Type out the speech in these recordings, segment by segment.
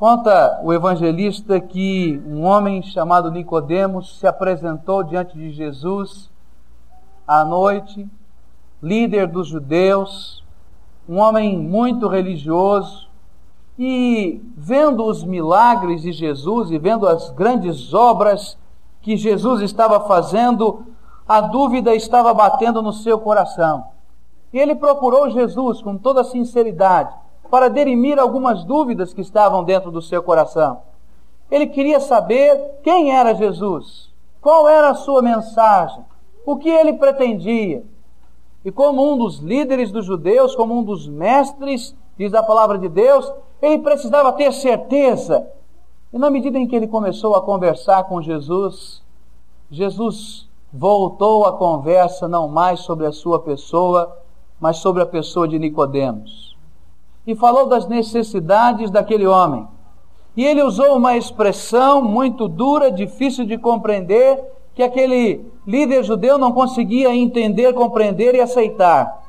Conta o evangelista que um homem chamado Nicodemos se apresentou diante de Jesus à noite, líder dos judeus, um homem muito religioso, e vendo os milagres de Jesus e vendo as grandes obras que Jesus estava fazendo, a dúvida estava batendo no seu coração. E ele procurou Jesus com toda sinceridade para derimir algumas dúvidas que estavam dentro do seu coração. Ele queria saber quem era Jesus, qual era a sua mensagem, o que ele pretendia. E como um dos líderes dos judeus, como um dos mestres, diz a palavra de Deus, ele precisava ter certeza. E na medida em que ele começou a conversar com Jesus, Jesus voltou a conversa não mais sobre a sua pessoa, mas sobre a pessoa de Nicodemos. E falou das necessidades daquele homem. E ele usou uma expressão muito dura, difícil de compreender, que aquele líder judeu não conseguia entender, compreender e aceitar.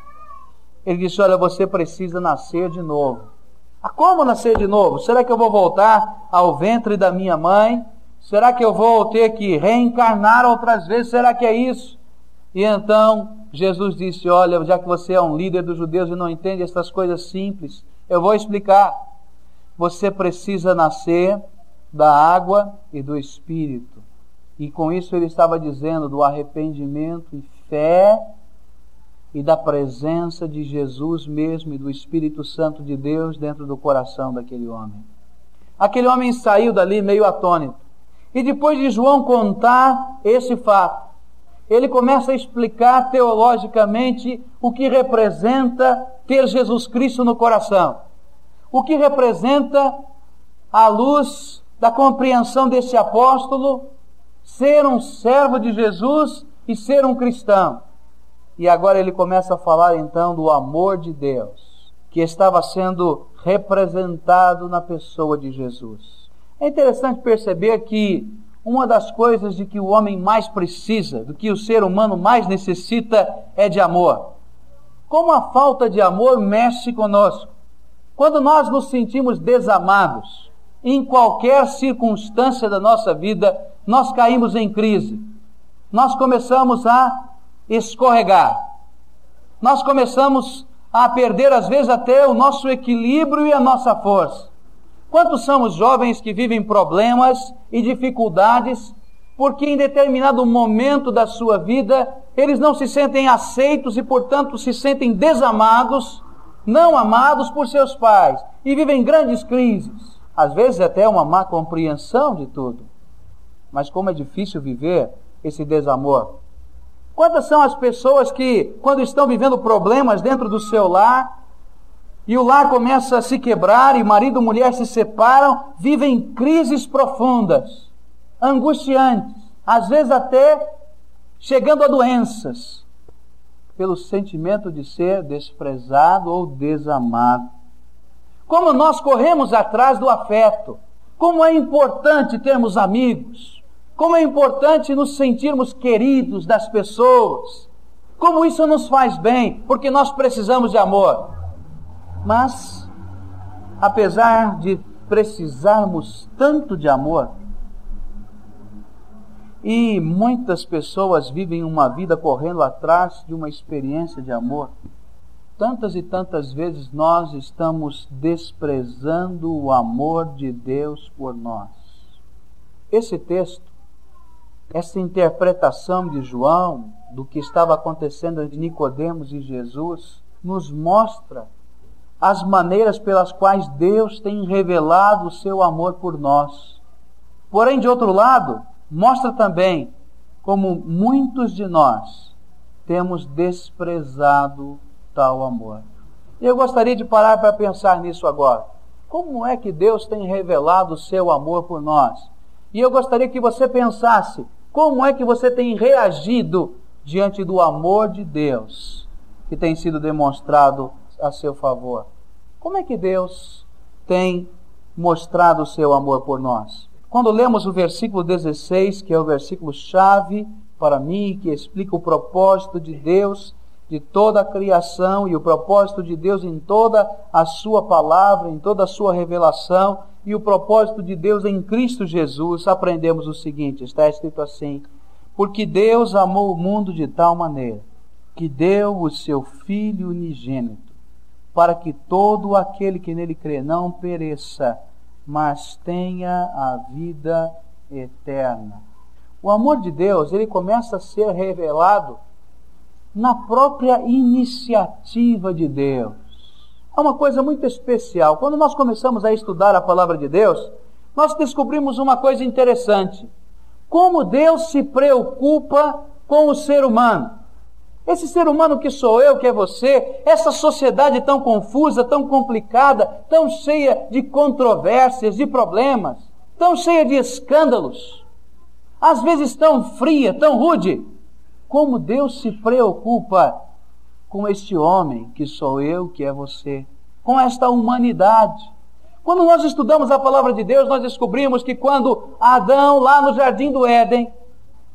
Ele disse: Olha, você precisa nascer de novo. Ah, como nascer de novo? Será que eu vou voltar ao ventre da minha mãe? Será que eu vou ter que reencarnar outras vezes? Será que é isso? E então Jesus disse: Olha, já que você é um líder dos judeus e não entende essas coisas simples, eu vou explicar. Você precisa nascer da água e do espírito. E com isso ele estava dizendo do arrependimento e fé e da presença de Jesus mesmo e do Espírito Santo de Deus dentro do coração daquele homem. Aquele homem saiu dali meio atônito. E depois de João contar esse fato, ele começa a explicar teologicamente o que representa ter Jesus Cristo no coração. O que representa, à luz da compreensão desse apóstolo, ser um servo de Jesus e ser um cristão. E agora ele começa a falar então do amor de Deus, que estava sendo representado na pessoa de Jesus. É interessante perceber que uma das coisas de que o homem mais precisa, do que o ser humano mais necessita, é de amor. Como a falta de amor mexe conosco. Quando nós nos sentimos desamados, em qualquer circunstância da nossa vida, nós caímos em crise. Nós começamos a escorregar. Nós começamos a perder, às vezes, até o nosso equilíbrio e a nossa força. Quantos são os jovens que vivem problemas e dificuldades porque em determinado momento da sua vida eles não se sentem aceitos e, portanto, se sentem desamados, não amados por seus pais e vivem grandes crises, às vezes até uma má compreensão de tudo. Mas como é difícil viver esse desamor. Quantas são as pessoas que, quando estão vivendo problemas dentro do seu lar, e o lar começa a se quebrar, e marido e mulher se separam, vivem crises profundas, angustiantes, às vezes até chegando a doenças, pelo sentimento de ser desprezado ou desamado. Como nós corremos atrás do afeto, como é importante termos amigos, como é importante nos sentirmos queridos das pessoas, como isso nos faz bem, porque nós precisamos de amor. Mas, apesar de precisarmos tanto de amor, e muitas pessoas vivem uma vida correndo atrás de uma experiência de amor, tantas e tantas vezes nós estamos desprezando o amor de Deus por nós. Esse texto, essa interpretação de João do que estava acontecendo entre Nicodemos e Jesus, nos mostra as maneiras pelas quais Deus tem revelado o seu amor por nós. Porém, de outro lado, mostra também como muitos de nós temos desprezado tal amor. E eu gostaria de parar para pensar nisso agora. Como é que Deus tem revelado o seu amor por nós? E eu gostaria que você pensasse como é que você tem reagido diante do amor de Deus que tem sido demonstrado a seu favor. Como é que Deus tem mostrado o seu amor por nós? Quando lemos o versículo 16, que é o versículo chave para mim, que explica o propósito de Deus de toda a criação e o propósito de Deus em toda a sua palavra, em toda a sua revelação e o propósito de Deus em Cristo Jesus, aprendemos o seguinte: está escrito assim: Porque Deus amou o mundo de tal maneira que deu o seu Filho unigênito, para que todo aquele que nele crê não pereça, mas tenha a vida eterna. O amor de Deus, ele começa a ser revelado na própria iniciativa de Deus. É uma coisa muito especial. Quando nós começamos a estudar a palavra de Deus, nós descobrimos uma coisa interessante. Como Deus se preocupa com o ser humano. Esse ser humano que sou eu, que é você, essa sociedade tão confusa, tão complicada, tão cheia de controvérsias, de problemas, tão cheia de escândalos, às vezes tão fria, tão rude, como Deus se preocupa com este homem que sou eu, que é você, com esta humanidade. Quando nós estudamos a palavra de Deus, nós descobrimos que quando Adão, lá no jardim do Éden,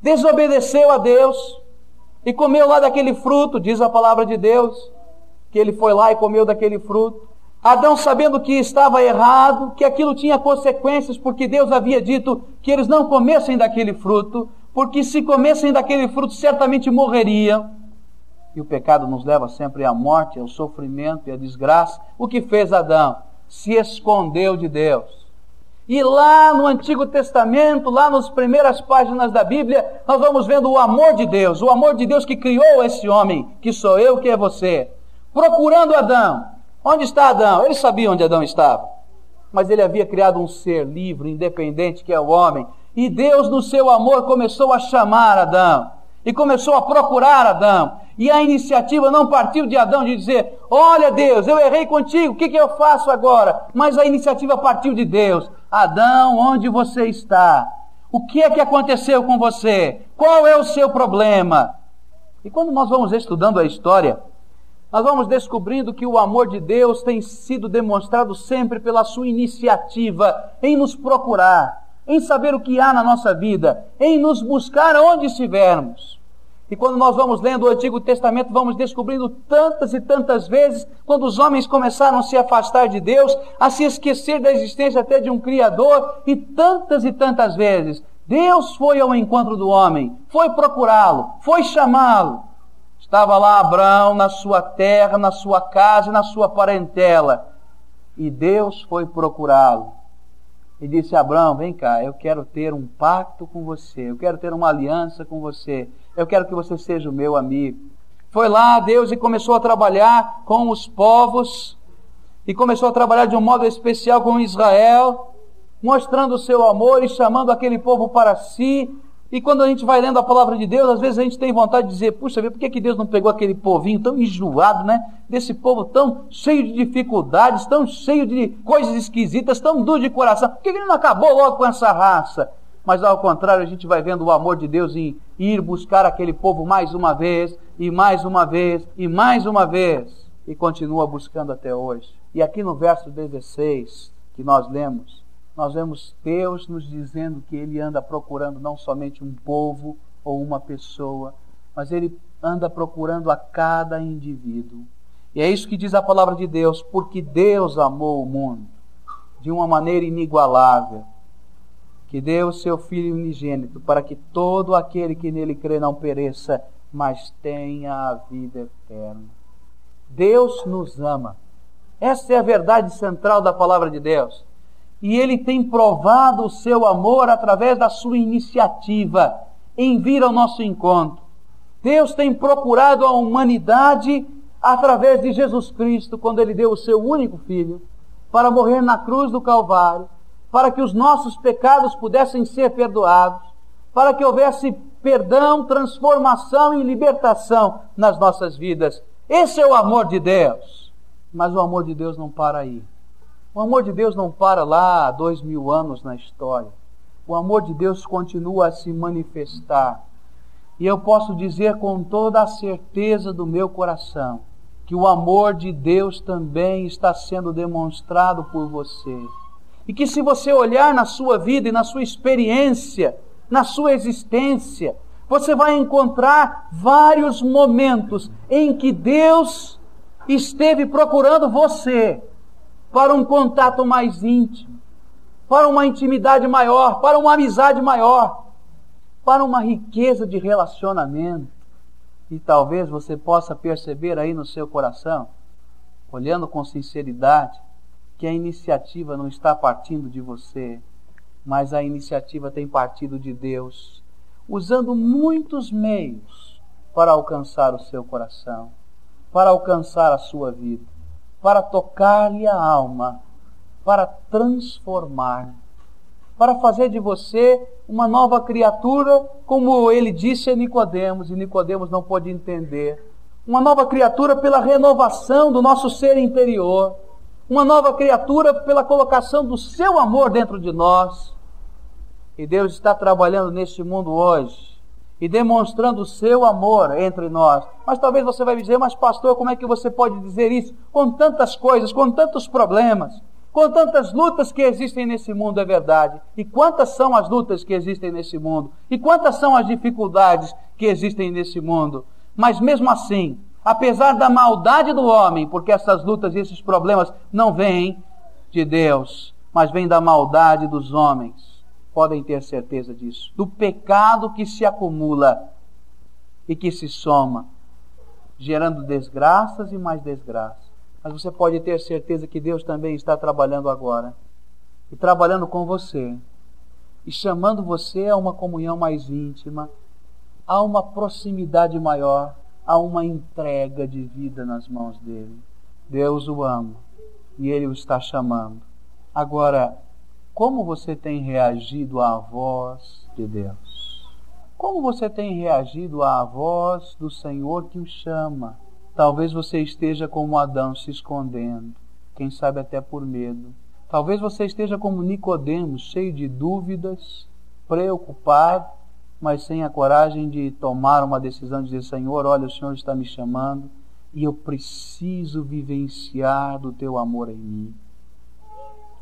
desobedeceu a Deus e comeu lá daquele fruto, diz a palavra de Deus, que ele foi lá e comeu daquele fruto. Adão, sabendo que estava errado, que aquilo tinha consequências, porque Deus havia dito que eles não comessem daquele fruto, porque se comessem daquele fruto certamente morreriam. E o pecado nos leva sempre à morte, ao sofrimento e à desgraça. O que fez Adão? Se escondeu de Deus. E lá no Antigo Testamento, lá nas primeiras páginas da Bíblia, nós vamos vendo o amor de Deus, o amor de Deus que criou esse homem, que sou eu, que é você, procurando Adão. Onde está Adão? Ele sabia onde Adão estava, mas ele havia criado um ser livre, independente, que é o homem, e Deus, no seu amor, começou a chamar Adão. E começou a procurar Adão. E a iniciativa não partiu de Adão de dizer: Olha, Deus, eu errei contigo, o que, que eu faço agora? Mas a iniciativa partiu de Deus: Adão, onde você está? O que é que aconteceu com você? Qual é o seu problema? E quando nós vamos estudando a história, nós vamos descobrindo que o amor de Deus tem sido demonstrado sempre pela sua iniciativa em nos procurar em saber o que há na nossa vida, em nos buscar onde estivermos. E quando nós vamos lendo o Antigo Testamento, vamos descobrindo tantas e tantas vezes, quando os homens começaram a se afastar de Deus, a se esquecer da existência até de um Criador, e tantas e tantas vezes, Deus foi ao encontro do homem, foi procurá-lo, foi chamá-lo. Estava lá Abraão na sua terra, na sua casa, na sua parentela, e Deus foi procurá-lo. E disse Abraão: Vem cá, eu quero ter um pacto com você, eu quero ter uma aliança com você, eu quero que você seja o meu amigo. Foi lá Deus e começou a trabalhar com os povos, e começou a trabalhar de um modo especial com Israel, mostrando o seu amor e chamando aquele povo para si, e quando a gente vai lendo a palavra de Deus, às vezes a gente tem vontade de dizer, puxa, por que, que Deus não pegou aquele povinho tão enjoado, né? Desse povo tão cheio de dificuldades, tão cheio de coisas esquisitas, tão duro de coração. Por que, que ele não acabou logo com essa raça? Mas ao contrário, a gente vai vendo o amor de Deus em ir buscar aquele povo mais uma vez, e mais uma vez, e mais uma vez, e continua buscando até hoje. E aqui no verso 16, que nós lemos, nós vemos Deus nos dizendo que Ele anda procurando não somente um povo ou uma pessoa, mas Ele anda procurando a cada indivíduo. E é isso que diz a palavra de Deus, porque Deus amou o mundo de uma maneira inigualável, que deu o seu Filho unigênito, para que todo aquele que nele crê não pereça, mas tenha a vida eterna. Deus nos ama. Essa é a verdade central da palavra de Deus e ele tem provado o seu amor através da sua iniciativa em vir ao nosso encontro. Deus tem procurado a humanidade através de Jesus Cristo, quando ele deu o seu único filho para morrer na cruz do Calvário, para que os nossos pecados pudessem ser perdoados, para que houvesse perdão, transformação e libertação nas nossas vidas. Esse é o amor de Deus. Mas o amor de Deus não para aí. O amor de Deus não para lá há dois mil anos na história. O amor de Deus continua a se manifestar. E eu posso dizer com toda a certeza do meu coração que o amor de Deus também está sendo demonstrado por você. E que se você olhar na sua vida e na sua experiência, na sua existência, Você vai encontrar vários momentos em que Deus esteve procurando você para um contato mais íntimo, para uma intimidade maior, para uma amizade maior, para uma riqueza de relacionamento. E talvez você possa perceber aí no seu coração, olhando com sinceridade, que a iniciativa não está partindo de você, mas a iniciativa tem partido de Deus, usando muitos meios para alcançar o seu coração, para alcançar a sua vida, para tocar-lhe a alma, para transformar, para fazer de você uma nova criatura, como ele disse a Nicodemos, e Nicodemos não pôde entender. Uma nova criatura pela renovação do nosso ser interior, uma nova criatura pela colocação do seu amor dentro de nós. E Deus está trabalhando neste mundo hoje e demonstrando o seu amor entre nós. Mas talvez você vai dizer, mas pastor, como é que você pode dizer isso com tantas coisas, com tantos problemas, com tantas lutas que existem nesse mundo, é verdade. E quantas são as lutas que existem nesse mundo? E quantas são as dificuldades que existem nesse mundo? Mas mesmo assim, apesar da maldade do homem, porque essas lutas e esses problemas não vêm de Deus, mas vêm da maldade dos homens podem ter certeza disso. Do pecado que se acumula e que se soma, gerando desgraças e mais desgraças. Mas você pode ter certeza que Deus também está trabalhando agora e trabalhando com você e chamando você a uma comunhão mais íntima, a uma proximidade maior, a uma entrega de vida nas mãos dele. Deus o ama e ele o está chamando. Agora, como você tem reagido à voz de Deus? Como você tem reagido à voz do Senhor que o chama? Talvez você esteja como Adão se escondendo, quem sabe até por medo. Talvez você esteja como Nicodemos, cheio de dúvidas, preocupado, mas sem a coragem de tomar uma decisão de dizer: Senhor, olha, o Senhor está me chamando e eu preciso vivenciar do teu amor em mim.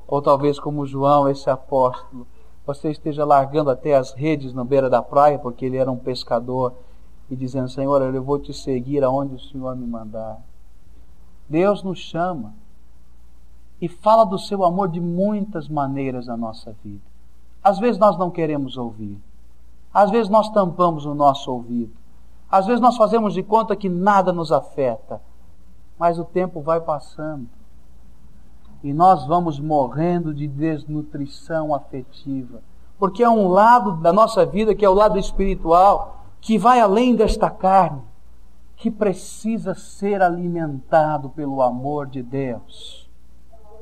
Ou talvez como João, esse apóstolo, você esteja largando até as redes na beira da praia, porque ele era um pescador, e dizendo: Senhor, eu vou te seguir aonde o Senhor me mandar. Deus nos chama e fala do seu amor de muitas maneiras na nossa vida. Às vezes nós não queremos ouvir, às vezes nós tampamos o nosso ouvido, às vezes nós fazemos de conta que nada nos afeta, mas o tempo vai passando e nós vamos morrendo de desnutrição afetiva. Porque é um lado da nossa vida, que é o lado espiritual, que vai além desta carne, que precisa ser alimentado pelo amor de Deus,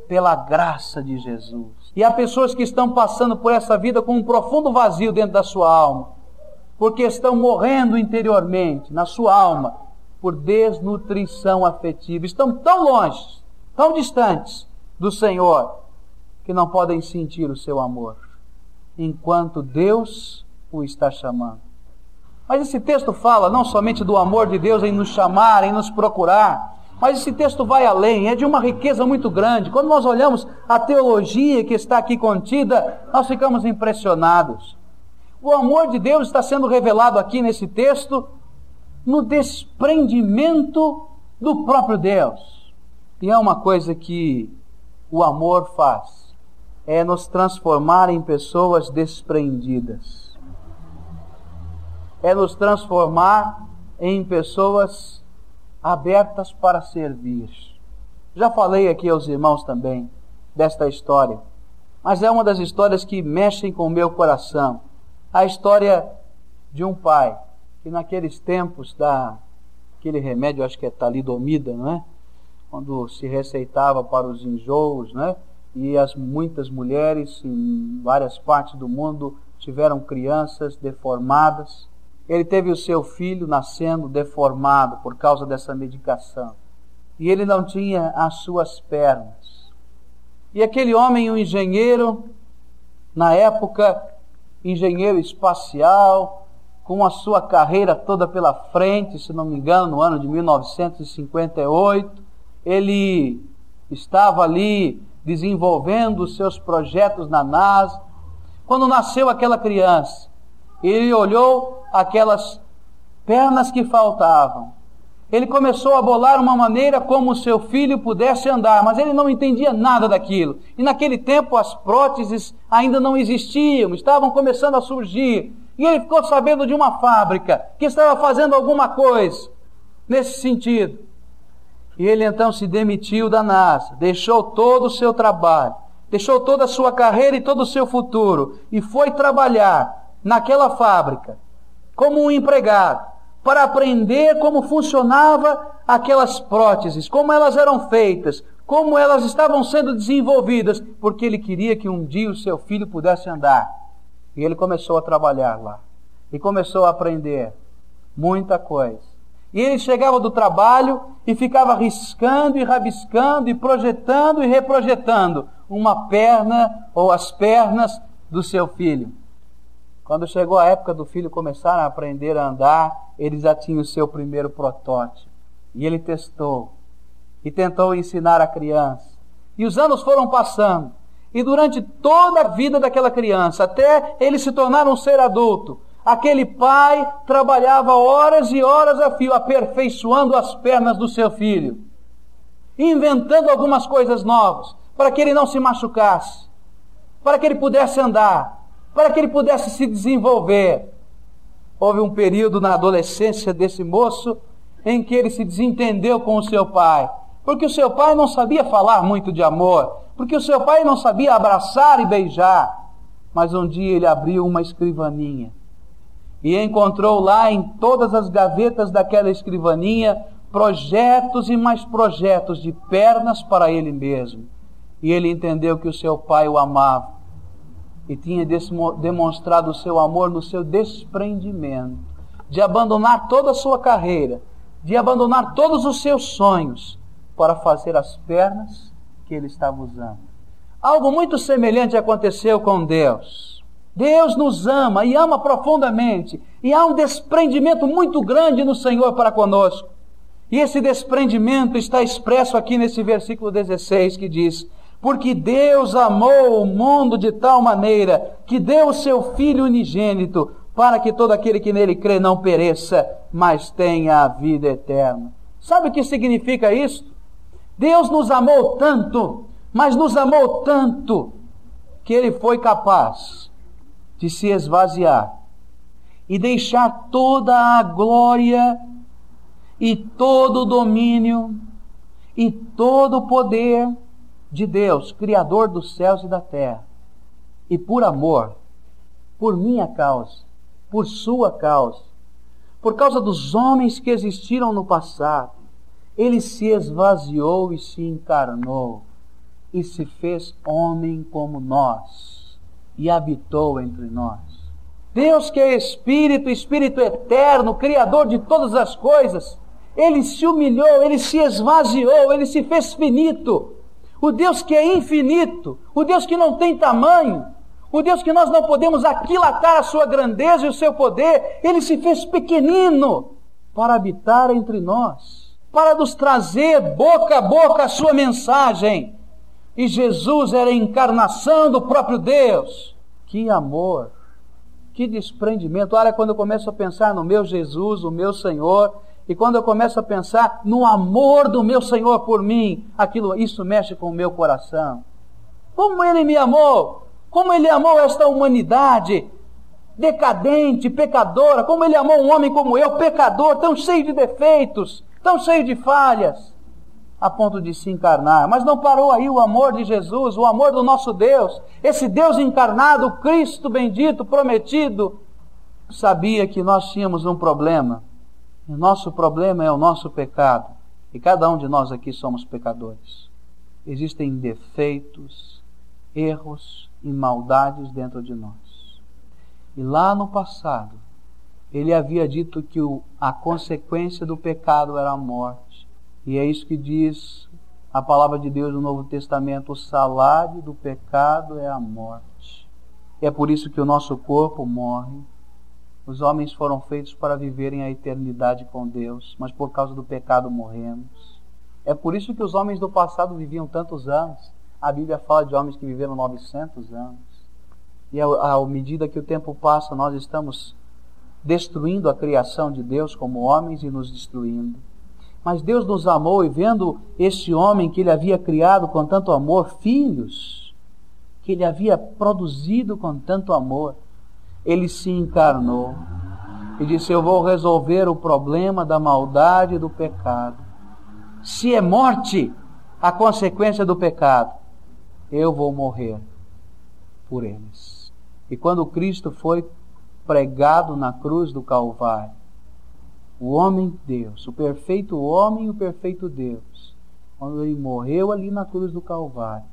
pela graça de Jesus. E há pessoas que estão passando por essa vida com um profundo vazio dentro da sua alma, porque estão morrendo interiormente, na sua alma, por desnutrição afetiva. Estão tão longe, tão distantes, do Senhor que não podem sentir o seu amor, enquanto Deus o está chamando. Mas esse texto fala não somente do amor de Deus em nos chamar, em nos procurar, mas esse texto vai além, é de uma riqueza muito grande. Quando nós olhamos a teologia que está aqui contida, nós ficamos impressionados. O amor de Deus está sendo revelado aqui nesse texto no desprendimento do próprio Deus. E é uma coisa que o amor faz é nos transformar em pessoas desprendidas. É nos transformar em pessoas abertas para servir. Já falei aqui aos irmãos também desta história, mas é uma das histórias que mexem com o meu coração. A história de um pai que naqueles tempos da aquele remédio, acho que é talidomida, não é? quando se receitava para os enjoos, né? E as muitas mulheres em várias partes do mundo tiveram crianças deformadas. Ele teve o seu filho nascendo deformado por causa dessa medicação. E ele não tinha as suas pernas. E aquele homem, um engenheiro, na época, engenheiro espacial, com a sua carreira toda pela frente, se não me engano, no ano de 1958, ele estava ali desenvolvendo os seus projetos na NASA. Quando nasceu aquela criança, ele olhou aquelas pernas que faltavam. Ele começou a bolar uma maneira como seu filho pudesse andar, mas ele não entendia nada daquilo. E naquele tempo as próteses ainda não existiam, estavam começando a surgir. E ele ficou sabendo de uma fábrica que estava fazendo alguma coisa nesse sentido. E ele então se demitiu da NASA, deixou todo o seu trabalho, deixou toda a sua carreira e todo o seu futuro e foi trabalhar naquela fábrica como um empregado para aprender como funcionava aquelas próteses, como elas eram feitas, como elas estavam sendo desenvolvidas, porque ele queria que um dia o seu filho pudesse andar. E ele começou a trabalhar lá. E começou a aprender muita coisa. E ele chegava do trabalho e ficava riscando e rabiscando e projetando e reprojetando uma perna ou as pernas do seu filho. Quando chegou a época do filho começar a aprender a andar, ele já tinha o seu primeiro protótipo. E ele testou. E tentou ensinar a criança. E os anos foram passando. E durante toda a vida daquela criança, até ele se tornar um ser adulto, aquele pai trabalhava horas e horas a fio, aperfeiçoando as pernas do seu filho, inventando algumas coisas novas, para que ele não se machucasse, para que ele pudesse andar, para que ele pudesse se desenvolver. Houve um período na adolescência desse moço em que ele se desentendeu com o seu pai, porque o seu pai não sabia falar muito de amor, porque o seu pai não sabia abraçar e beijar. Mas um dia ele abriu uma escrivaninha e encontrou lá em todas as gavetas daquela escrivaninha projetos e mais projetos de pernas para ele mesmo. E ele entendeu que o seu pai o amava e tinha demonstrado o seu amor no seu desprendimento, de abandonar toda a sua carreira, de abandonar todos os seus sonhos para fazer as pernas que ele estava usando. Algo muito semelhante aconteceu com Deus. Deus nos ama e ama profundamente, e há um desprendimento muito grande no Senhor para conosco. E esse desprendimento está expresso aqui nesse versículo 16 que diz: porque Deus amou o mundo de tal maneira que deu o seu Filho unigênito para que todo aquele que nele crê não pereça, mas tenha a vida eterna. Sabe o que significa isso? Deus nos amou tanto, mas nos amou tanto, que ele foi capaz de se esvaziar e deixar toda a glória e todo o domínio e todo o poder de Deus, Criador dos céus e da terra, e por amor, por minha causa, por sua causa, por causa dos homens que existiram no passado, ele se esvaziou e se encarnou, e se fez homem como nós, e habitou entre nós. Deus que é Espírito, Espírito eterno, Criador de todas as coisas, ele se humilhou, ele se esvaziou, ele se fez finito o Deus que é infinito, o Deus que não tem tamanho, o Deus que nós não podemos aquilatar a sua grandeza e o seu poder, ele se fez pequenino para habitar entre nós, para nos trazer boca a boca a sua mensagem. E Jesus era a encarnação do próprio Deus. Que amor, que desprendimento. Olha, quando eu começo a pensar no meu Jesus, o meu Senhor, e quando eu começo a pensar no amor do meu Senhor por mim, aquilo, isso mexe com o meu coração. Como Ele me amou, como Ele amou esta humanidade decadente, pecadora, como Ele amou um homem como eu, pecador, tão cheio de defeitos, tão cheio de falhas, a ponto de se encarnar. Mas não parou aí o amor de Jesus, o amor do nosso Deus, esse Deus encarnado, Cristo bendito, prometido, sabia que nós tínhamos um problema o nosso problema é o nosso pecado. E cada um de nós aqui somos pecadores. Existem defeitos, erros e maldades dentro de nós. E lá no passado, ele havia dito que o, a consequência do pecado era a morte. E é isso que diz a palavra de Deus no Novo Testamento: o salário do pecado é a morte. É por isso que o nosso corpo morre, os homens foram feitos para viverem a eternidade com Deus, mas por causa do pecado morremos. É por isso que os homens do passado viviam tantos anos. A Bíblia fala de homens que viveram 900 anos. E à medida que o tempo passa, nós estamos destruindo a criação de Deus como homens e nos destruindo. Mas Deus nos amou e vendo este homem que ele havia criado com tanto amor, filhos, que ele havia produzido com tanto amor, ele se encarnou e disse: Eu vou resolver o problema da maldade e do pecado. Se é morte a consequência do pecado, eu vou morrer por eles. E quando Cristo foi pregado na cruz do Calvário, o homem Deus, o perfeito homem e o perfeito Deus, quando ele morreu ali na cruz do Calvário,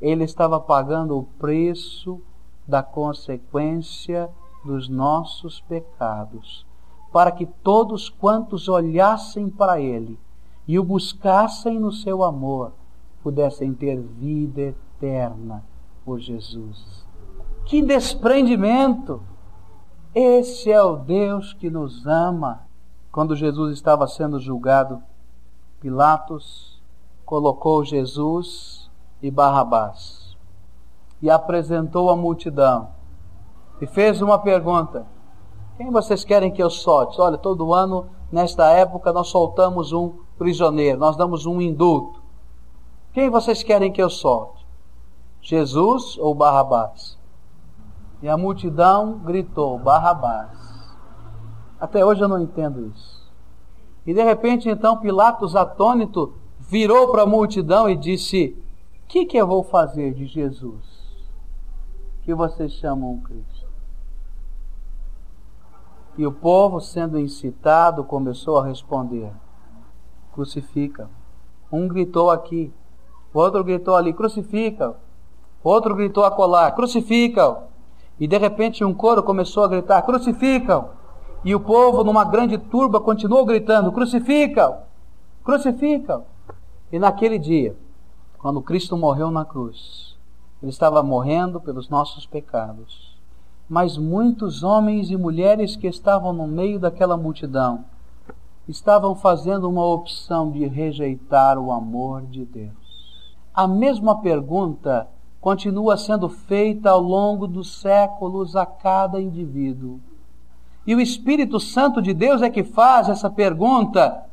ele estava pagando o preço da consequência dos nossos pecados, para que todos quantos olhassem para ele e o buscassem no seu amor, pudessem ter vida eterna por Jesus. Que desprendimento! Esse é o Deus que nos ama quando Jesus estava sendo julgado, Pilatos colocou Jesus e Barrabás e apresentou a multidão e fez uma pergunta: Quem vocês querem que eu solte? Olha, todo ano, nesta época, nós soltamos um prisioneiro, nós damos um indulto. Quem vocês querem que eu solte? Jesus ou Barrabás? E a multidão gritou: Barrabás. Até hoje eu não entendo isso. E de repente, então, Pilatos, atônito, virou para a multidão e disse: O que, que eu vou fazer de Jesus? Que vocês chamam Cristo. E o povo, sendo incitado, começou a responder: Crucifica. Um gritou aqui, outro gritou ali: Crucifica. Outro gritou acolá: Crucifica. E de repente um coro começou a gritar: Crucificam. E o povo, numa grande turba, continuou gritando: Crucifica! Crucifica! E naquele dia, quando Cristo morreu na cruz, ele estava morrendo pelos nossos pecados. Mas muitos homens e mulheres que estavam no meio daquela multidão estavam fazendo uma opção de rejeitar o amor de Deus. A mesma pergunta continua sendo feita ao longo dos séculos a cada indivíduo. E o Espírito Santo de Deus é que faz essa pergunta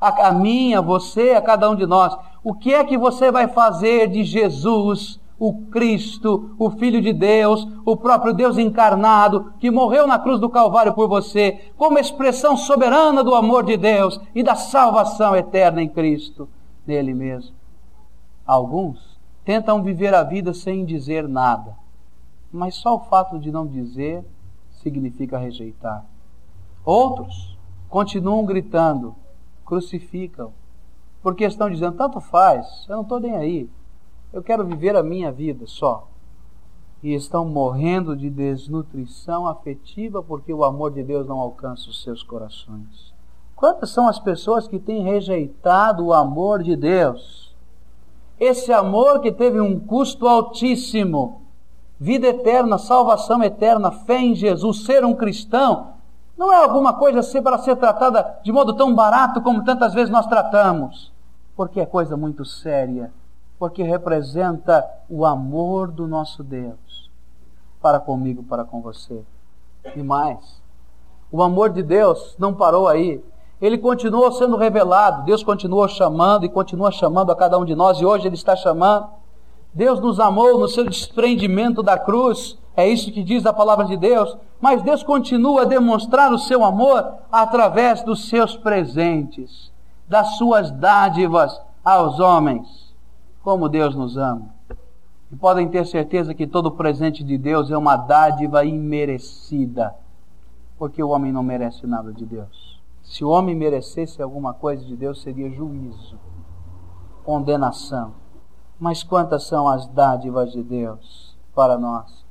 a, a mim, a você, a cada um de nós. O que é que você vai fazer de Jesus, o Cristo, o Filho de Deus, o próprio Deus encarnado, que morreu na cruz do Calvário por você, como expressão soberana do amor de Deus e da salvação eterna em Cristo, nele mesmo? Alguns tentam viver a vida sem dizer nada, mas só o fato de não dizer significa rejeitar. Outros continuam gritando, crucificam, porque estão dizendo: tanto faz, eu não estou nem aí, eu quero viver a minha vida só. E estão morrendo de desnutrição afetiva porque o amor de Deus não alcança os seus corações. Quantas são as pessoas que têm rejeitado o amor de Deus? Esse amor que teve um custo altíssimo vida eterna, salvação eterna, fé em Jesus, ser um cristão, não é alguma coisa assim para ser tratada de modo tão barato como tantas vezes nós tratamos, porque é coisa muito séria, porque representa o amor do nosso Deus para comigo, para com você. E mais, o amor de Deus não parou aí. Ele continuou sendo revelado, Deus continuou chamando e continua chamando a cada um de nós, e hoje Ele está chamando Deus nos amou no seu desprendimento da cruz, é isso que diz a palavra de Deus, mas Deus continua a demonstrar o seu amor através dos seus presentes, das suas dádivas aos homens. Como Deus nos ama. E podem ter certeza que todo presente de Deus é uma dádiva imerecida, porque o homem não merece nada de Deus. Se o homem merecesse alguma coisa de Deus, seria juízo, condenação. Mas quantas são as dádivas de Deus para nós?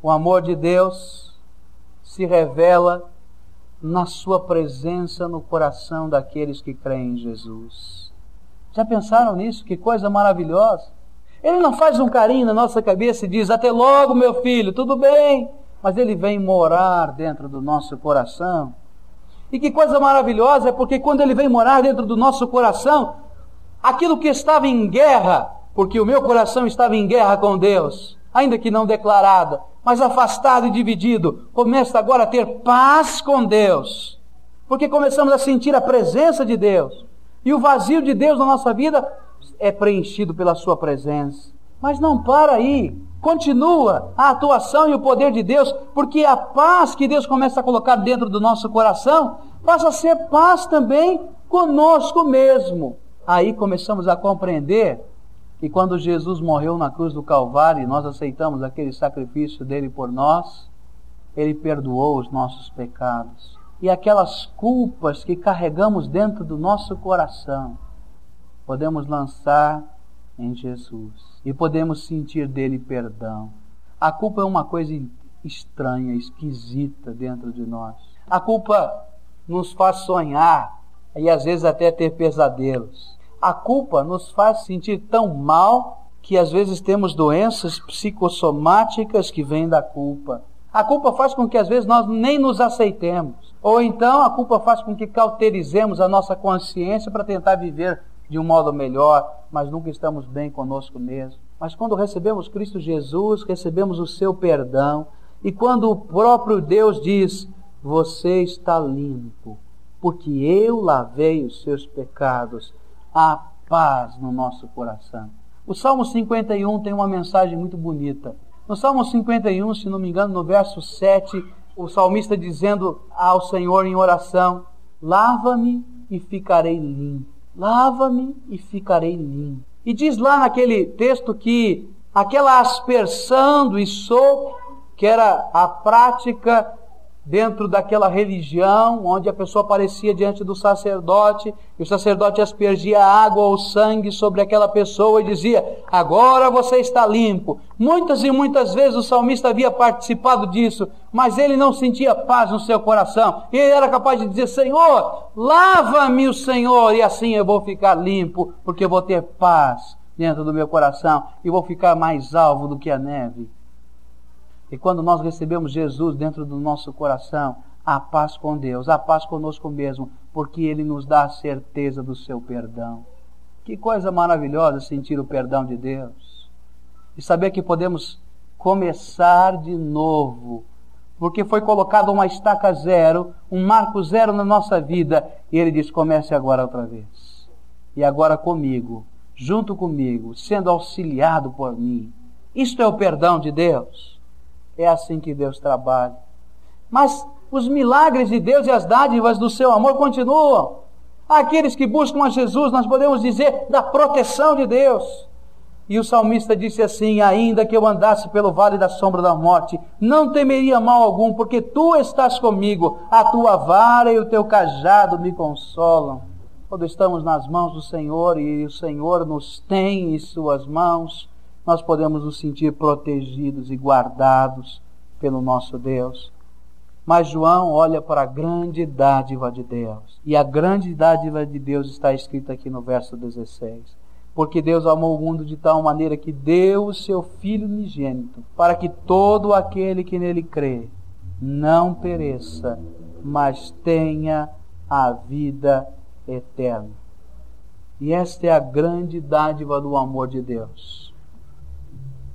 O amor de Deus se revela na sua presença no coração daqueles que creem em Jesus. Já pensaram nisso? Que coisa maravilhosa! Ele não faz um carinho na nossa cabeça e diz: Até logo, meu filho, tudo bem. Mas ele vem morar dentro do nosso coração. E que coisa maravilhosa é porque quando ele vem morar dentro do nosso coração, aquilo que estava em guerra porque o meu coração estava em guerra com Deus. ainda que não declarada, mas afastado e dividido, começa agora a ter paz com Deus, porque começamos a sentir a presença de Deus, e o vazio de Deus na nossa vida é preenchido pela Sua presença. Mas não para aí, continua a atuação e o poder de Deus, porque a paz que Deus começa a colocar dentro do nosso coração passa a ser paz também conosco mesmo. Aí começamos a compreender que quando Jesus morreu na cruz do Calvário e nós aceitamos aquele sacrifício dele por nós, ele perdoou os nossos pecados. E aquelas culpas que carregamos dentro do nosso coração, podemos lançar em Jesus e podemos sentir dele perdão. A culpa é uma coisa estranha, esquisita dentro de nós. A culpa nos faz sonhar e às vezes até ter pesadelos. A culpa nos faz sentir tão mal que às vezes temos doenças psicossomáticas que vêm da culpa. A culpa faz com que às vezes nós nem nos aceitemos. Ou então a culpa faz com que cauterizemos a nossa consciência para tentar viver de um modo melhor, mas nunca estamos bem conosco mesmo. Mas quando recebemos Cristo Jesus, recebemos o seu perdão, e quando o próprio Deus diz: Você está limpo, porque eu lavei os seus pecados, há paz no nosso coração. O Salmo 51 tem uma mensagem muito bonita. No Salmo 51, se não me engano, no verso 7, o salmista dizendo ao Senhor em oração: Lava-me e ficarei limpo lava-me e ficarei limpo. E diz lá naquele texto que aquela aspersão do sopo, que era a prática dentro daquela religião, onde a pessoa aparecia diante do sacerdote, e o sacerdote aspergia água ou sangue sobre aquela pessoa e dizia: Agora você está limpo. Muitas e muitas vezes o salmista havia participado disso, mas ele não sentia paz no seu coração. E ele era capaz de dizer: Senhor, lava-me o Senhor, e assim eu vou ficar limpo, porque vou ter paz dentro do meu coração e vou ficar mais alvo do que a neve. E quando nós recebemos Jesus dentro do nosso coração, a paz com Deus, a paz conosco mesmo, porque Ele nos dá a certeza do seu perdão. Que coisa maravilhosa sentir o perdão de Deus. E saber que podemos começar de novo, porque foi colocado uma estaca zero, um marco zero na nossa vida, e Ele diz: comece agora outra vez. E agora comigo, junto comigo, sendo auxiliado por mim. Isto é o perdão de Deus. É assim que Deus trabalha. Mas os milagres de Deus e as dádivas do seu amor continuam. Aqueles que buscam a Jesus, nós podemos dizer da proteção de Deus. E o salmista disse assim: Ainda que eu andasse pelo vale da sombra da morte, não temeria mal algum, porque tu estás comigo, a tua vara e o teu cajado me consolam. Quando estamos nas mãos do Senhor e o Senhor nos tem em Suas mãos, nós podemos nos sentir protegidos e guardados pelo nosso Deus. Mas João olha para a grande dádiva de Deus. E a grande dádiva de Deus está escrita aqui no verso 16. Porque Deus amou o mundo de tal maneira que deu o seu Filho unigênito, para que todo aquele que nele crê não pereça, mas tenha a vida eterna. E esta é a grande dádiva do amor de Deus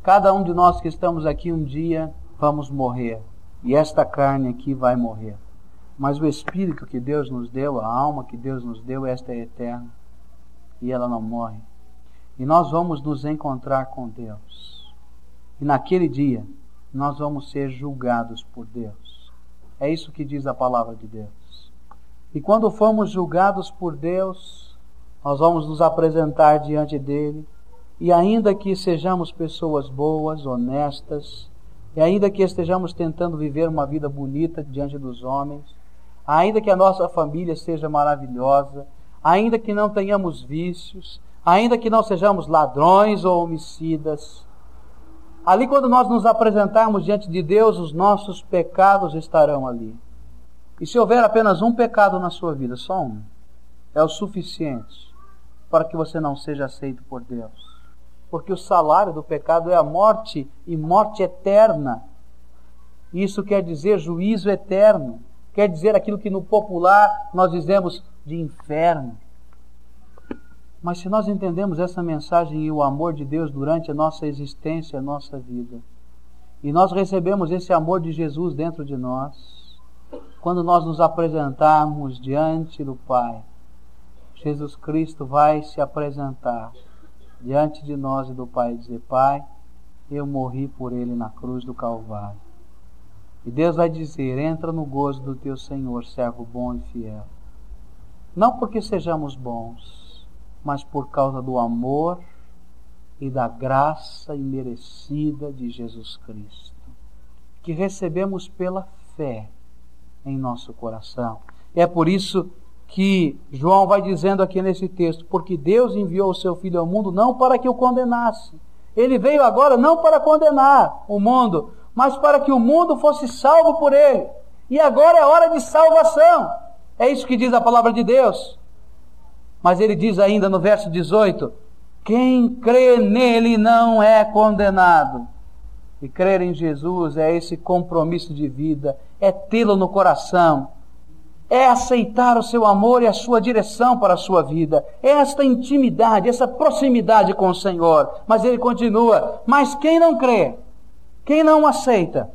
Cada um de nós que estamos aqui um dia vamos morrer. E esta carne aqui vai morrer. Mas o espírito que Deus nos deu, a alma que Deus nos deu, esta é eterna. E ela não morre. E nós vamos nos encontrar com Deus. E naquele dia nós vamos ser julgados por Deus. É isso que diz a palavra de Deus. E quando formos julgados por Deus, nós vamos nos apresentar diante dele e ainda que sejamos pessoas boas, honestas, e ainda que estejamos tentando viver uma vida bonita diante dos homens, ainda que a nossa família seja maravilhosa, ainda que não tenhamos vícios, ainda que não sejamos ladrões ou homicidas, ali quando nós nos apresentarmos diante de Deus, os nossos pecados estarão ali. E se houver apenas um pecado na sua vida, só um, é o suficiente para que você não seja aceito por Deus porque o salário do pecado é a morte e morte eterna. Isso quer dizer juízo eterno, quer dizer aquilo que no popular nós dizemos de inferno. Mas se nós entendemos essa mensagem e o amor de Deus durante a nossa existência, a nossa vida, E nós recebemos esse amor de Jesus dentro de nós quando nós nos apresentarmos diante do Pai. Jesus Cristo vai se apresentar diante de nós e do Pai e dizer: Pai, eu morri por ele na cruz do Calvário. E Deus vai dizer: Entra no gozo do teu Senhor, servo bom e fiel. Não porque sejamos bons, mas por causa do amor e da graça imerecida de Jesus Cristo, que recebemos pela fé em nosso coração. É por isso que João vai dizendo aqui nesse texto: porque Deus enviou o seu Filho ao mundo não para que o condenasse. Ele veio agora não para condenar o mundo, mas para que o mundo fosse salvo por ele. E agora é hora de salvação. É isso que diz a palavra de Deus. Mas ele diz ainda no verso 18: quem crê nele não é condenado. E crer em Jesus é esse compromisso de vida, é tê-lo no coração, é aceitar o seu amor e a sua direção para a sua vida, é esta intimidade, essa proximidade com o Senhor. Mas ele continua: mas quem não crê, quem não aceita,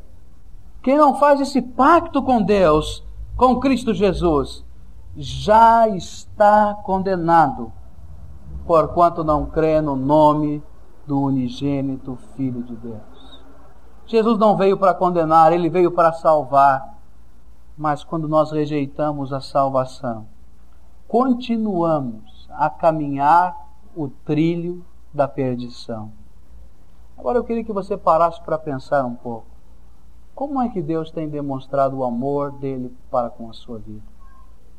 quem não faz esse pacto com Deus, com Cristo Jesus, já está condenado, porquanto não crê no nome do unigênito Filho de Deus. Jesus não veio para condenar, ele veio para salvar. Mas quando nós rejeitamos a salvação, continuamos a caminhar o trilho da perdição. Agora eu queria que você parasse para pensar um pouco. Como é que Deus tem demonstrado o amor dele para com a sua vida?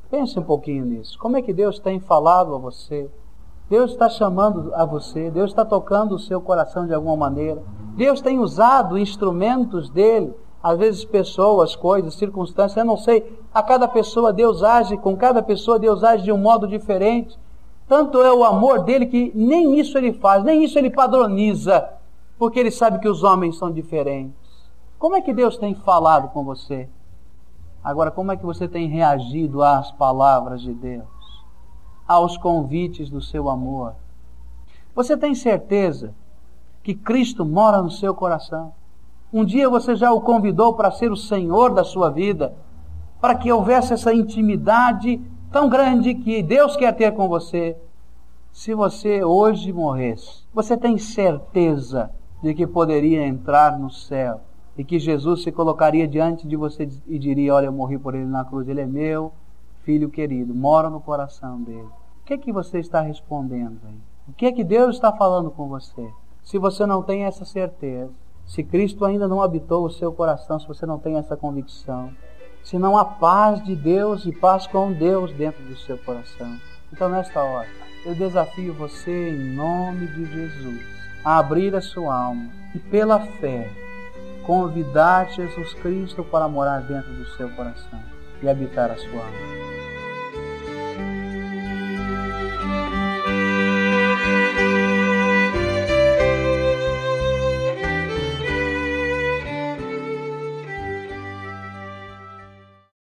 Pense um pouquinho nisso. Como é que Deus tem falado a você? Deus está chamando a você, Deus está tocando o seu coração de alguma maneira. Deus tem usado instrumentos dele, às vezes pessoas, coisas, circunstâncias, eu não sei. A cada pessoa Deus age, com cada pessoa Deus age de um modo diferente. Tanto é o amor dele que nem isso ele faz, nem isso ele padroniza, porque ele sabe que os homens são diferentes. Como é que Deus tem falado com você? Agora, como é que você tem reagido às palavras de Deus, aos convites do seu amor? Você tem certeza que Cristo mora no seu coração? Um dia você já o convidou para ser o Senhor da sua vida, para que houvesse essa intimidade tão grande que Deus quer ter com você. Se você hoje morresse, você tem certeza de que poderia entrar no céu e que Jesus se colocaria diante de você e diria: Olha, eu morri por ele na cruz, ele é meu filho querido, mora no coração dele. O que é que você está respondendo aí? O que é que Deus está falando com você? Se você não tem essa certeza, se Cristo ainda não habitou o seu coração, se você não tem essa convicção, se não há paz de Deus e paz com Deus dentro do seu coração. Então, nesta hora, eu desafio você, em nome de Jesus, a abrir a sua alma e, pela fé, convidar Jesus Cristo para morar dentro do seu coração e habitar a sua alma.